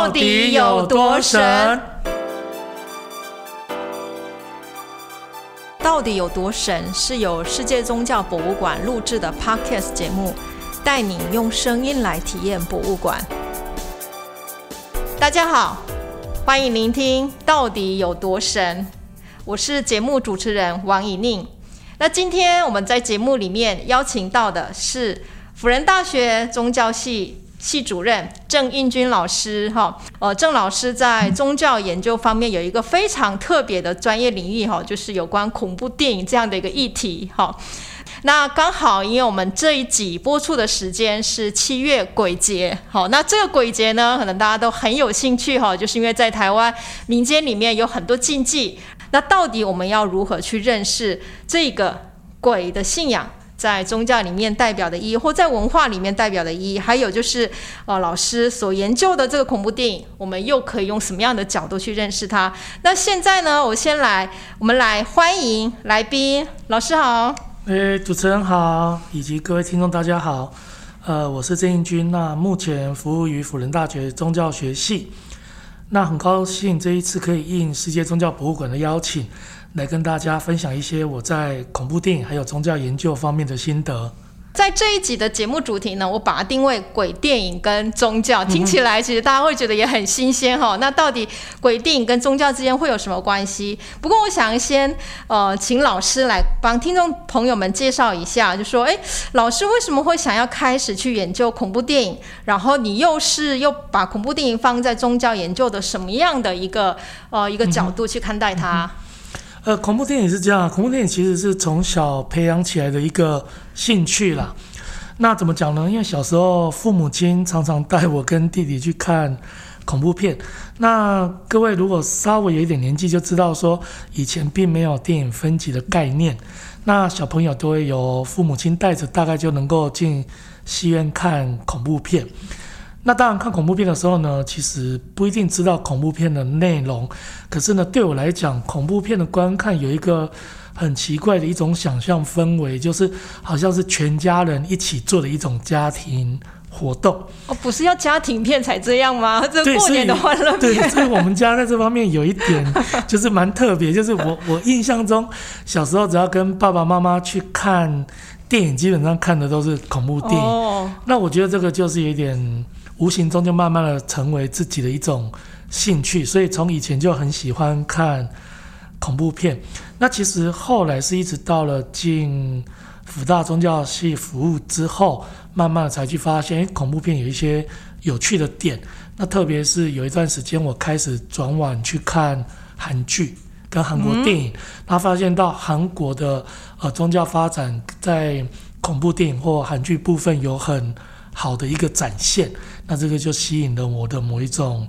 到底有多神？到底有多神？是由世界宗教博物馆录制的 Podcast 节目，带你用声音来体验博物馆。大家好，欢迎聆听《到底有多神》，我是节目主持人王以宁。那今天我们在节目里面邀请到的是辅仁大学宗教系。系主任郑应军老师，哈，呃，郑老师在宗教研究方面有一个非常特别的专业领域，哈，就是有关恐怖电影这样的一个议题，哈。那刚好，因为我们这一集播出的时间是七月鬼节，好，那这个鬼节呢，可能大家都很有兴趣，哈，就是因为在台湾民间里面有很多禁忌，那到底我们要如何去认识这个鬼的信仰？在宗教里面代表的意义，或在文化里面代表的意义，还有就是，呃，老师所研究的这个恐怖电影，我们又可以用什么样的角度去认识它？那现在呢，我先来，我们来欢迎来宾，老师好。诶，主持人好，以及各位听众大家好。呃，我是郑英军，那目前服务于辅仁大学宗教学系。那很高兴这一次可以应世界宗教博物馆的邀请。来跟大家分享一些我在恐怖电影还有宗教研究方面的心得。在这一集的节目主题呢，我把它定位鬼电影跟宗教，听起来其实大家会觉得也很新鲜哈。那到底鬼电影跟宗教之间会有什么关系？不过我想先呃，请老师来帮听众朋友们介绍一下，就说哎，老师为什么会想要开始去研究恐怖电影？然后你又是又把恐怖电影放在宗教研究的什么样的一个呃一个角度去看待它？呃，恐怖电影是这样，恐怖电影其实是从小培养起来的一个兴趣啦。那怎么讲呢？因为小时候父母亲常常带我跟弟弟去看恐怖片。那各位如果稍微有一点年纪，就知道说以前并没有电影分级的概念。那小朋友都会有父母亲带着，大概就能够进戏院看恐怖片。那当然，看恐怖片的时候呢，其实不一定知道恐怖片的内容。可是呢，对我来讲，恐怖片的观看有一个很奇怪的一种想象氛围，就是好像是全家人一起做的一种家庭活动。哦，不是要家庭片才这样吗？这过年的欢乐片。对，所以我们家在这方面有一点就是蛮特别，就是我我印象中小时候只要跟爸爸妈妈去看电影，基本上看的都是恐怖电影。哦，那我觉得这个就是有点。无形中就慢慢的成为自己的一种兴趣，所以从以前就很喜欢看恐怖片。那其实后来是一直到了进福大宗教系服务之后，慢慢的才去发现，恐怖片有一些有趣的点。那特别是有一段时间，我开始转往去看韩剧跟韩国电影，他发现到韩国的呃宗教发展在恐怖电影或韩剧部分有很好的一个展现。那这个就吸引了我的某一种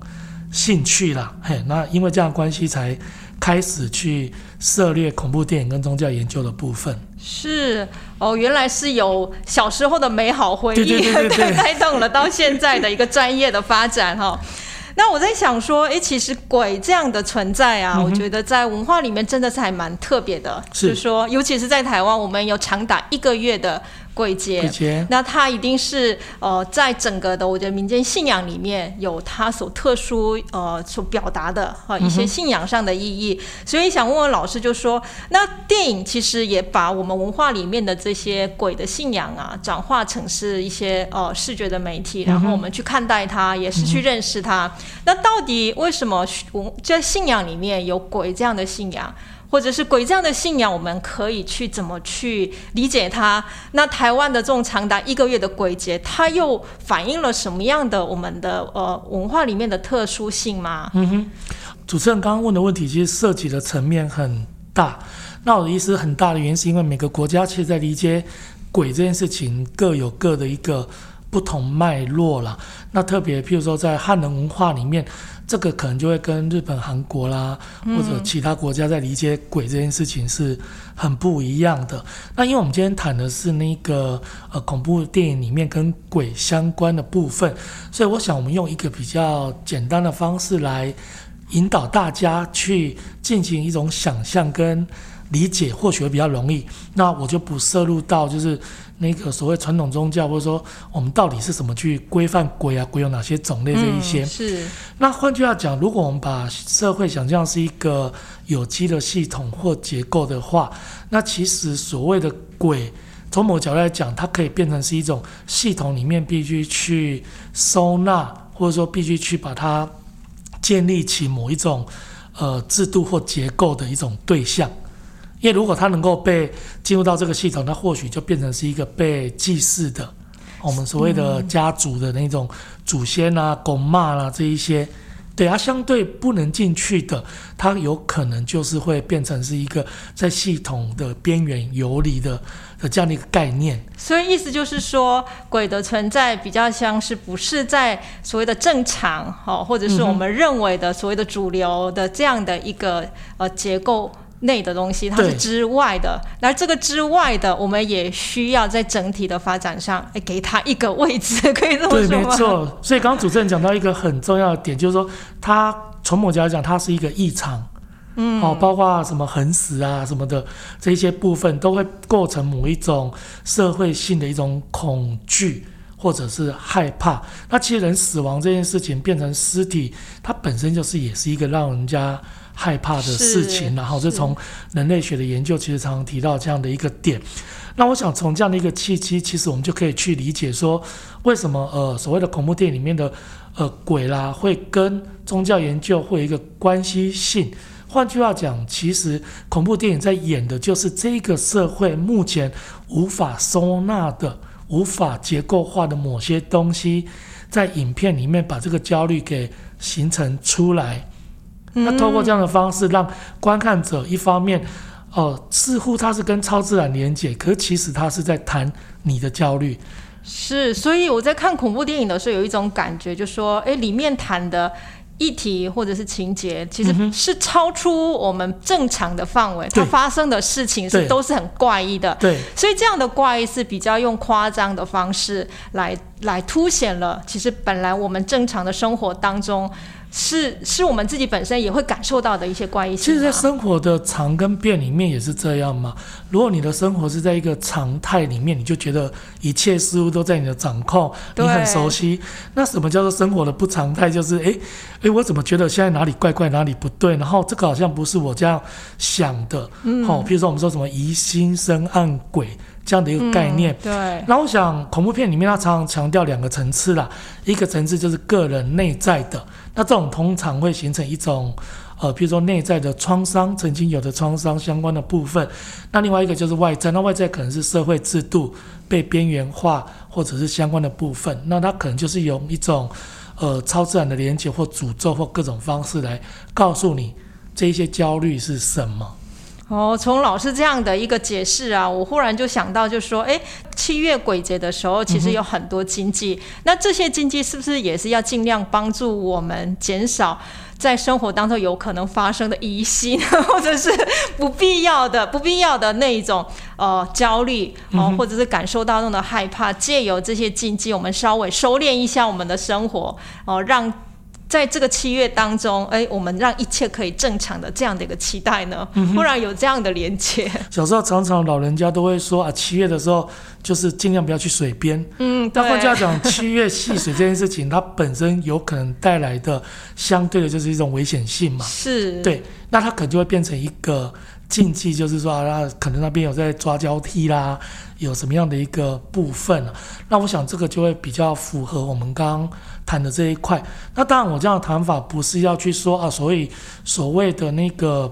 兴趣啦，嘿，那因为这样关系才开始去涉猎恐怖电影跟宗教研究的部分。是哦，原来是有小时候的美好回忆带 动了到现在的一个专业的发展哈。那我在想说，哎，其实鬼这样的存在啊，我觉得在文化里面真的是还蛮特别的，是说，尤其是在台湾，我们有长达一个月的。鬼节，那它一定是呃，在整个的我觉得民间信仰里面有它所特殊呃所表达的哈一些信仰上的意义，所以想问问老师，就说那电影其实也把我们文化里面的这些鬼的信仰啊，转化成是一些呃视觉的媒体，然后我们去看待它，也是去认识它。那到底为什么文在信仰里面有鬼这样的信仰？或者是鬼这样的信仰，我们可以去怎么去理解它？那台湾的这种长达一个月的鬼节，它又反映了什么样的我们的呃文化里面的特殊性吗？嗯哼，主持人刚刚问的问题其实涉及的层面很大。那我的意思很大的原因是因为每个国家其实在理解鬼这件事情各有各的一个不同脉络啦。那特别譬如说在汉人文化里面。这个可能就会跟日本、韩国啦，或者其他国家在理解鬼这件事情是很不一样的。那因为我们今天谈的是那个呃恐怖电影里面跟鬼相关的部分，所以我想我们用一个比较简单的方式来引导大家去进行一种想象跟理解或许会比较容易。那我就不涉入到就是那个所谓传统宗教，或者说我们到底是怎么去规范鬼啊，鬼有哪些种类这一些。是。那换句话讲，如果我们把社会想象是一个有机的系统或结构的话，那其实所谓的鬼，从某角度来讲，它可以变成是一种系统里面必须去收纳，或者说必须去把它建立起某一种。呃，制度或结构的一种对象，因为如果他能够被进入到这个系统，那或许就变成是一个被祭祀的，我们所谓的家族的那种祖先啊、公妈啦这一些，对，它相对不能进去的，它有可能就是会变成是一个在系统的边缘游离的。的这样的一个概念，所以意思就是说，鬼的存在比较像是不是在所谓的正常，哦，或者是我们认为的所谓的主流的这样的一个呃结构内的东西，它是之外的。那这个之外的，我们也需要在整体的发展上，哎，给它一个位置，可以这么说对，没错。所以刚刚主持人讲到一个很重要的点，就是说，它从某角度讲，它是一个异常。嗯，哦，包括什么横死啊什么的这些部分，都会构成某一种社会性的一种恐惧或者是害怕。那其实人死亡这件事情变成尸体，它本身就是也是一个让人家害怕的事情。然后，这从人类学的研究其实常常提到这样的一个点。那我想从这样的一个契机，其实我们就可以去理解说，为什么呃所谓的恐怖电影里面的呃鬼啦，会跟宗教研究会有一个关系性。换句话讲，其实恐怖电影在演的就是这个社会目前无法收纳的、无法结构化的某些东西，在影片里面把这个焦虑给形成出来。那透过这样的方式，让观看者一方面，哦，似乎他是跟超自然连接，可其实他是在谈你的焦虑。是，所以我在看恐怖电影的时候，有一种感觉，就说，哎，里面谈的。议题或者是情节，其实是超出我们正常的范围，它发生的事情是都是很怪异的。对，所以这样的怪异是比较用夸张的方式来来凸显了，其实本来我们正常的生活当中。是是我们自己本身也会感受到的一些怪异性。其实，在生活的常跟变里面也是这样嘛。如果你的生活是在一个常态里面，你就觉得一切事物都在你的掌控，你很熟悉。那什么叫做生活的不常态？就是哎哎，我怎么觉得现在哪里怪怪，哪里不对？然后这个好像不是我这样想的。嗯。好，比如说我们说什么疑心生暗鬼。这样的一个概念，对。那我想，恐怖片里面它常常强调两个层次啦，一个层次就是个人内在的，那这种通常会形成一种，呃，比如说内在的创伤，曾经有的创伤相关的部分。那另外一个就是外在，那外在可能是社会制度被边缘化，或者是相关的部分。那它可能就是用一种，呃，超自然的连接或诅咒或各种方式来告诉你这一些焦虑是什么。哦，从老师这样的一个解释啊，我忽然就想到，就说，哎，七月鬼节的时候，其实有很多经济，那这些禁忌是不是也是要尽量帮助我们减少在生活当中有可能发生的疑心，或者是不必要的、不必要的那一种呃焦虑，哦，或者是感受到那种的害怕，借由这些禁忌，我们稍微收敛一下我们的生活，哦，让。在这个七月当中，哎，我们让一切可以正常的这样的一个期待呢，忽然有这样的连接。小时候常常老人家都会说啊，七月的时候就是尽量不要去水边。嗯，但换句话讲，七月戏水这件事情，它本身有可能带来的相对的就是一种危险性嘛。是。对，那它可能就会变成一个禁忌，就是说啊，可能那边有在抓交替啦。有什么样的一个部分那我想这个就会比较符合我们刚刚谈的这一块。那当然，我这样的谈法不是要去说啊，所以所谓的那个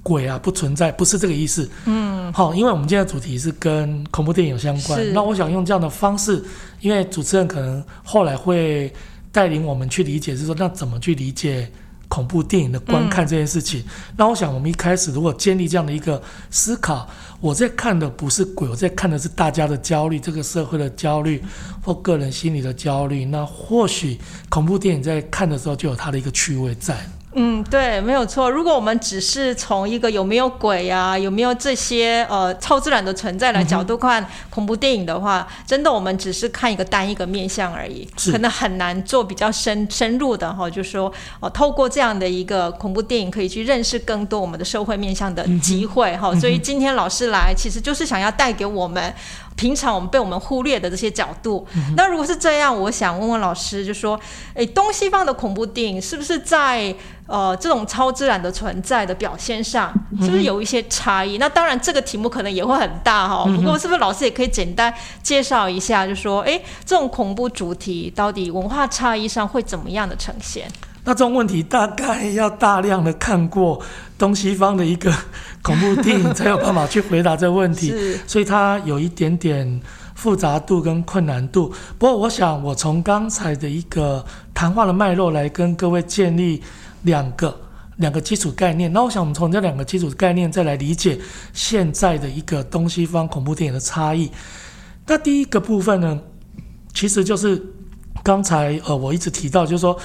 鬼啊不存在，不是这个意思。嗯，好，因为我们今天的主题是跟恐怖电影有相关。那我想用这样的方式，因为主持人可能后来会带领我们去理解，是说那怎么去理解？恐怖电影的观看这件事情，那我想我们一开始如果建立这样的一个思考，我在看的不是鬼，我在看的是大家的焦虑，这个社会的焦虑或个人心理的焦虑。那或许恐怖电影在看的时候就有它的一个趣味在。嗯，对，没有错。如果我们只是从一个有没有鬼啊，有没有这些呃超自然的存在的角度看恐怖电影的话，真的我们只是看一个单一个面相而已，可能很难做比较深深入的哈，就是说哦，透过这样的一个恐怖电影，可以去认识更多我们的社会面向的机会哈。所以今天老师来，其实就是想要带给我们。平常我们被我们忽略的这些角度，那如果是这样，我想问问老师，就说，诶，东西方的恐怖电影是不是在呃这种超自然的存在的表现上，是不是有一些差异？那当然，这个题目可能也会很大哈。不过，是不是老师也可以简单介绍一下，就说，诶，这种恐怖主题到底文化差异上会怎么样的呈现？那这种问题大概要大量的看过东西方的一个恐怖电影，才有办法去回答这个问题，所以它有一点点复杂度跟困难度。不过，我想我从刚才的一个谈话的脉络来跟各位建立两个两个基础概念。那我想我们从这两个基础概念再来理解现在的一个东西方恐怖电影的差异。那第一个部分呢，其实就是刚才呃我一直提到，就是说。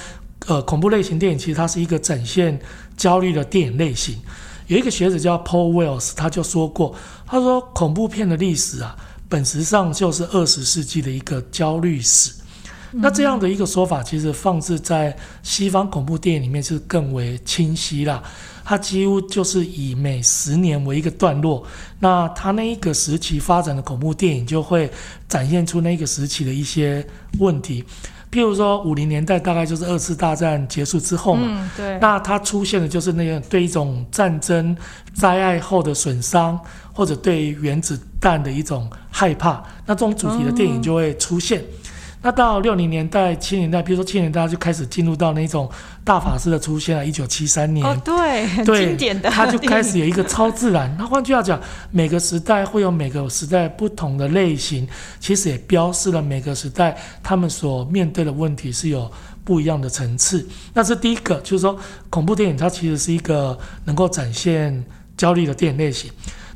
呃，恐怖类型电影其实它是一个展现焦虑的电影类型。有一个学者叫 Paul Wells，他就说过，他说恐怖片的历史啊，本质上就是二十世纪的一个焦虑史。那这样的一个说法，其实放置在西方恐怖电影里面是更为清晰啦。它几乎就是以每十年为一个段落，那它那一个时期发展的恐怖电影就会展现出那个时期的一些问题。譬如说，五零年代大概就是二次大战结束之后嘛，对，那它出现的就是那个对一种战争灾害后的损伤，或者对原子弹的一种害怕，那这种主题的电影就会出现。那到六零年代、七年代，比如说七年代就开始进入到那种大法师的出现了。一九七三年，哦，对，很经典的，他就开始有一个超自然。那换句话讲，每个时代会有每个时代不同的类型，其实也标示了每个时代他们所面对的问题是有不一样的层次。那是第一个，就是说恐怖电影它其实是一个能够展现焦虑的电影类型。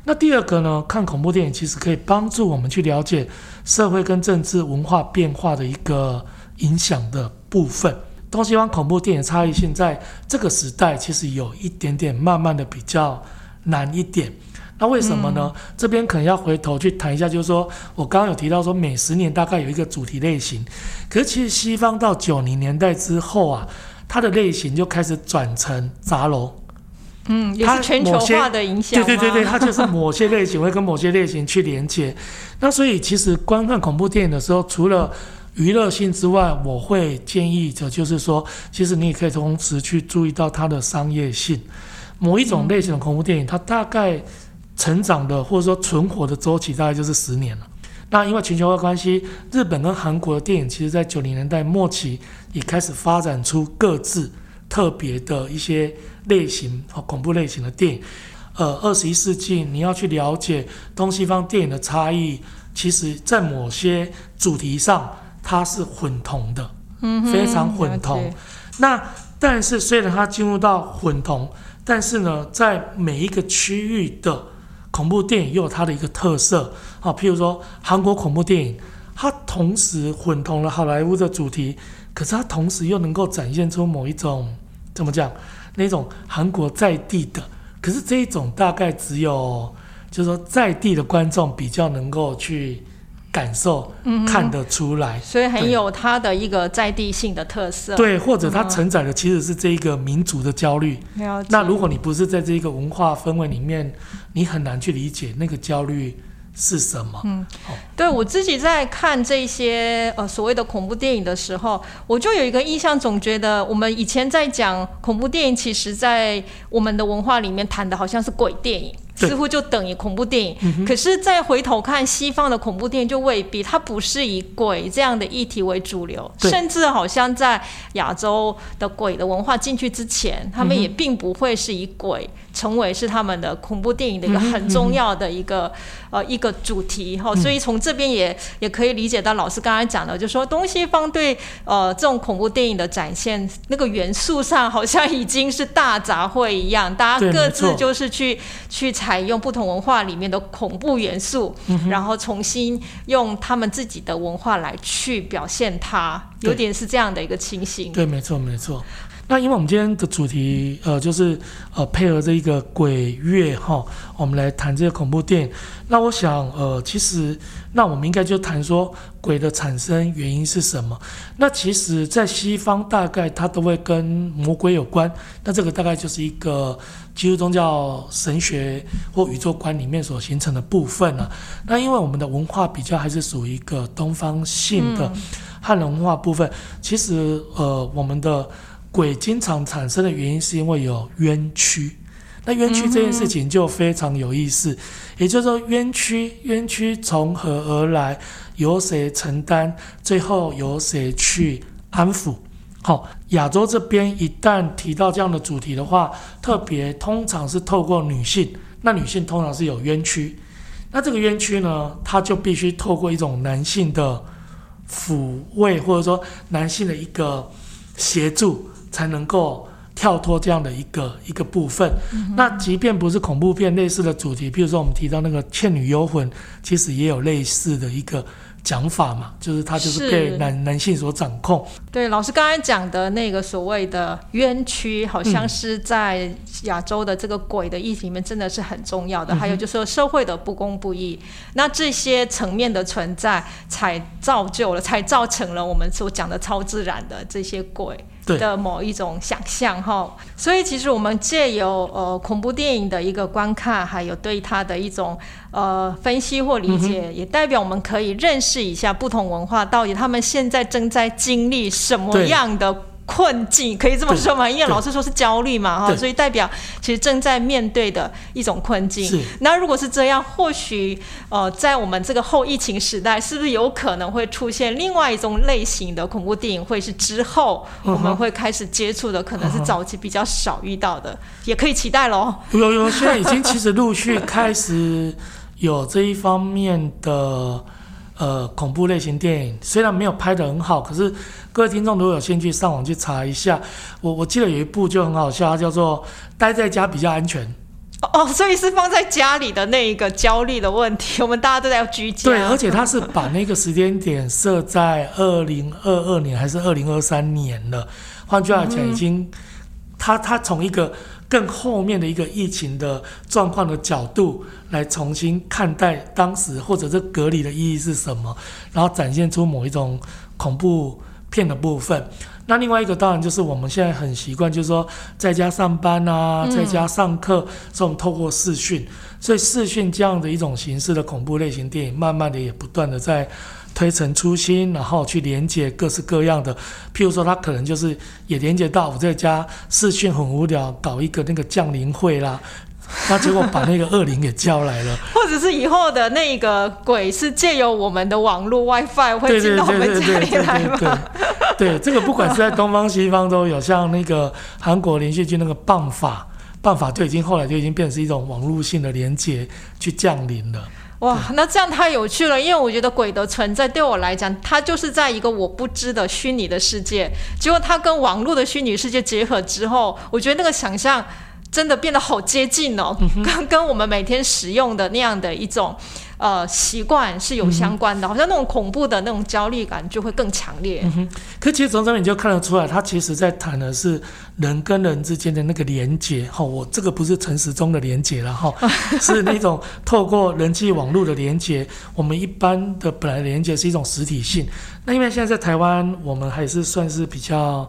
那第二个呢？看恐怖电影其实可以帮助我们去了解社会跟政治文化变化的一个影响的部分。东西方恐怖电影差异性在这个时代其实有一点点慢慢的比较难一点。那为什么呢？这边可能要回头去谈一下，就是说我刚刚有提到说每十年大概有一个主题类型，可是其实西方到九零年代之后啊，它的类型就开始转成杂糅。嗯，也是全球化的影响。对对对对，它就是某些类型会跟某些类型去连接。那所以其实观看恐怖电影的时候，除了娱乐性之外，我会建议的就是说，其实你也可以同时去注意到它的商业性。某一种类型的恐怖电影，它大概成长的或者说存活的周期大概就是十年了。那因为全球化关系，日本跟韩国的电影，其实在九零年代末期也开始发展出各自特别的一些。类型和恐怖类型的电影，呃，二十一世纪你要去了解东西方电影的差异，其实在某些主题上它是混同的，嗯，非常混同。那但是虽然它进入到混同，但是呢，在每一个区域的恐怖电影又有它的一个特色啊，譬如说韩国恐怖电影，它同时混同了好莱坞的主题，可是它同时又能够展现出某一种怎么讲？那种韩国在地的，可是这一种大概只有，就是说在地的观众比较能够去感受，看得出来，所以很有它的一个在地性的特色。对，或者它承载的其实是这一个民族的焦虑。那如果你不是在这一个文化氛围里面，你很难去理解那个焦虑。是什么？嗯，对我自己在看这些呃所谓的恐怖电影的时候，我就有一个印象，总觉得我们以前在讲恐怖电影，其实在我们的文化里面谈的好像是鬼电影。似乎就等于恐怖电影，可是再回头看西方的恐怖电影就未必，它不是以鬼这样的议题为主流，甚至好像在亚洲的鬼的文化进去之前，他们也并不会是以鬼成为是他们的恐怖电影的一个很重要的一个呃一个主题。哈，所以从这边也也可以理解到老师刚才讲的，就说东西方对呃这种恐怖电影的展现那个元素上好像已经是大杂烩一样，大家各自就是去去。采用不同文化里面的恐怖元素，然后重新用他们自己的文化来去表现它，有点是这样的一个情形。对，没错，没错。那因为我们今天的主题，呃，就是呃配合这一个鬼月哈，我们来谈这个恐怖电影。那我想，呃，其实那我们应该就谈说鬼的产生原因是什么。那其实，在西方大概它都会跟魔鬼有关。那这个大概就是一个基督宗教神学或宇宙观里面所形成的部分了。那因为我们的文化比较还是属于一个东方性的汉人文化部分，其实呃，我们的。鬼经常产生的原因是因为有冤屈，那冤屈这件事情就非常有意思。也就是说，冤屈冤屈从何而来？由谁承担？最后由谁去安抚？好，亚洲这边一旦提到这样的主题的话，特别通常是透过女性，那女性通常是有冤屈，那这个冤屈呢，它就必须透过一种男性的抚慰，或者说男性的一个协助。才能够跳脱这样的一个一个部分。那即便不是恐怖片类似的主题，比如说我们提到那个《倩女幽魂》，其实也有类似的一个。讲法嘛，就是他就是被男男性所掌控。对，老师刚才讲的那个所谓的冤屈，好像是在亚洲的这个鬼的议题里面，真的是很重要的。还有就是说社会的不公不义，那这些层面的存在，才造就了，才造成了我们所讲的超自然的这些鬼的某一种想象哈。所以其实我们借由呃恐怖电影的一个观看，还有对它的一种。呃，分析或理解，也代表我们可以认识一下不同文化到底他们现在正在经历什么样的困境，可以这么说吗？因为老师说是焦虑嘛，哈，所以代表其实正在面对的一种困境。那如果是这样，或许呃，在我们这个后疫情时代，是不是有可能会出现另外一种类型的恐怖电影？会是之后我们会开始接触的，可能是早期比较少遇到的，也可以期待喽。有有，现在已经其实陆续开始。有这一方面的呃恐怖类型电影，虽然没有拍的很好，可是各位听众如果有兴趣上网去查一下，我我记得有一部就很好笑，它叫做《待在家比较安全》。哦，所以是放在家里的那一个焦虑的问题，我们大家都在居家。对，而且它是把那个时间点设在二零二二年还是二零二三年了，换句话讲，已经他他从一个。更后面的一个疫情的状况的角度来重新看待当时或者这隔离的意义是什么，然后展现出某一种恐怖片的部分。那另外一个当然就是我们现在很习惯，就是说在家上班啊，在家上课，这种透过视讯，所以视讯这样的一种形式的恐怖类型电影，慢慢的也不断的在。推陈出新，然后去连接各式各样的，譬如说，他可能就是也连接到我在家视讯很无聊，搞一个那个降临会啦，那结果把那个恶灵给叫来了，或者是以后的那个鬼是借由我们的网络 WiFi 会进到我们家里来吗？对，这个不管是在东方西方都有，像那个韩国连续剧那个棒法，棒法就已经后来就已经变成一种网络性的连接去降临了。哇，那这样太有趣了，因为我觉得鬼的存在对我来讲，它就是在一个我不知的虚拟的世界，结果它跟网络的虚拟世界结合之后，我觉得那个想象真的变得好接近哦，跟 跟我们每天使用的那样的一种。呃，习惯是有相关的，好像那种恐怖的那种焦虑感就会更强烈。嗯哼，可其实从这边你就看得出来，他其实在谈的是人跟人之间的那个连接。哈，我这个不是陈时中的连接了哈，是那种透过人际网络的连接。我们一般的本来连接是一种实体性，那因为现在在台湾，我们还是算是比较，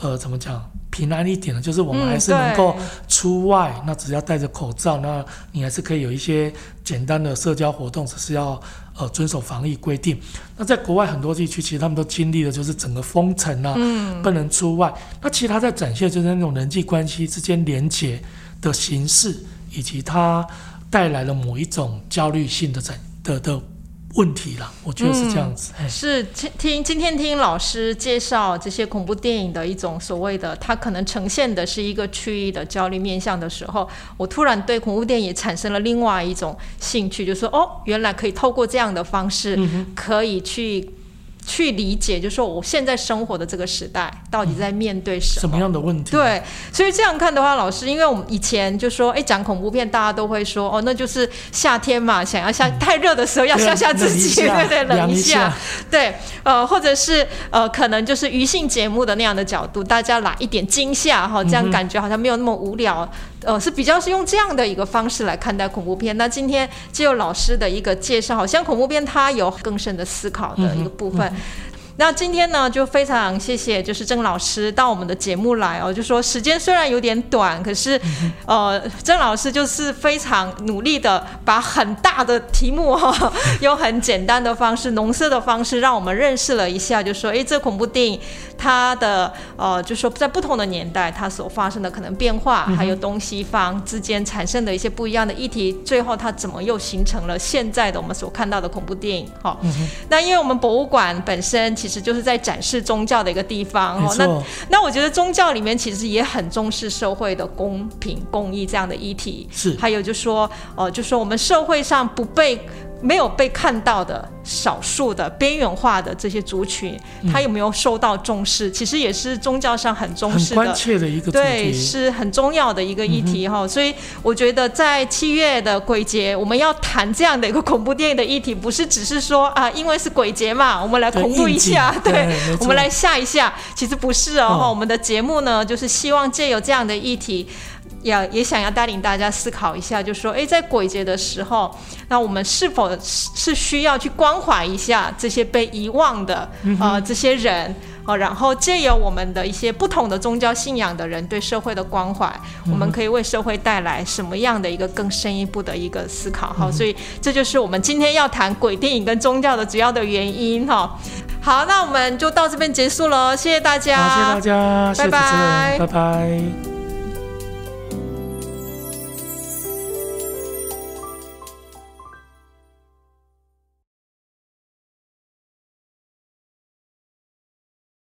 呃，怎么讲？平安一点的，就是我们还是能够出外，那只要戴着口罩，那你还是可以有一些简单的社交活动，只是要呃遵守防疫规定。那在国外很多地区，其实他们都经历了就是整个封城啊，不能出外。那其实他在展现就是那种人际关系之间连结的形式，以及它带来了某一种焦虑性的展的的。问题了，我觉得是这样子。是听听今天听老师介绍这些恐怖电影的一种所谓的，它可能呈现的是一个区域的焦虑面向的时候，我突然对恐怖电影产生了另外一种兴趣，就是说，哦，原来可以透过这样的方式，可以去。去理解，就是说我现在生活的这个时代到底在面对什么。什么样的问题？对，所以这样看的话，老师，因为我们以前就说，哎，讲恐怖片，大家都会说，哦，那就是夏天嘛，想要吓太热的时候要吓吓自己，对对，冷一下，对，呃，或者是呃，可能就是娱性节目的那样的角度，大家来一点惊吓哈，这样感觉好像没有那么无聊，呃，是比较是用这样的一个方式来看待恐怖片。那今天借由老师的一个介绍，好像恐怖片它有更深的思考的一个部分。那今天呢，就非常谢谢，就是郑老师到我们的节目来哦。就说时间虽然有点短，可是，呃，郑老师就是非常努力的把很大的题目哈，用很简单的方式、浓缩的方式，让我们认识了一下。就说，哎，这恐怖电影它的呃，就说在不同的年代，它所发生的可能变化，还有东西方之间产生的一些不一样的议题，最后它怎么又形成了现在的我们所看到的恐怖电影？哈，那因为我们博物馆本身其实。就是在展示宗教的一个地方哦。那那我觉得宗教里面其实也很重视社会的公平公益这样的议题。是。还有就说，呃，就说我们社会上不被。没有被看到的少数的边缘化的这些族群，他有没有受到重视？其实也是宗教上很重视的、关切的一个对，是很重要的一个议题哈。所以我觉得在七月的鬼节，我们要谈这样的一个恐怖电影的议题，不是只是说啊，因为是鬼节嘛，我们来恐怖一下，对，我们来吓一下。其实不是哦，我们的节目呢，就是希望借由这样的议题。也也想要带领大家思考一下，就说，哎，在鬼节的时候，那我们是否是需要去关怀一下这些被遗忘的啊这些人哦？然后借由我们的一些不同的宗教信仰的人对社会的关怀，我们可以为社会带来什么样的一个更深一步的一个思考？哈，所以这就是我们今天要谈鬼电影跟宗教的主要的原因哈。好，那我们就到这边结束了，谢谢大家，谢谢大家，拜拜，拜拜。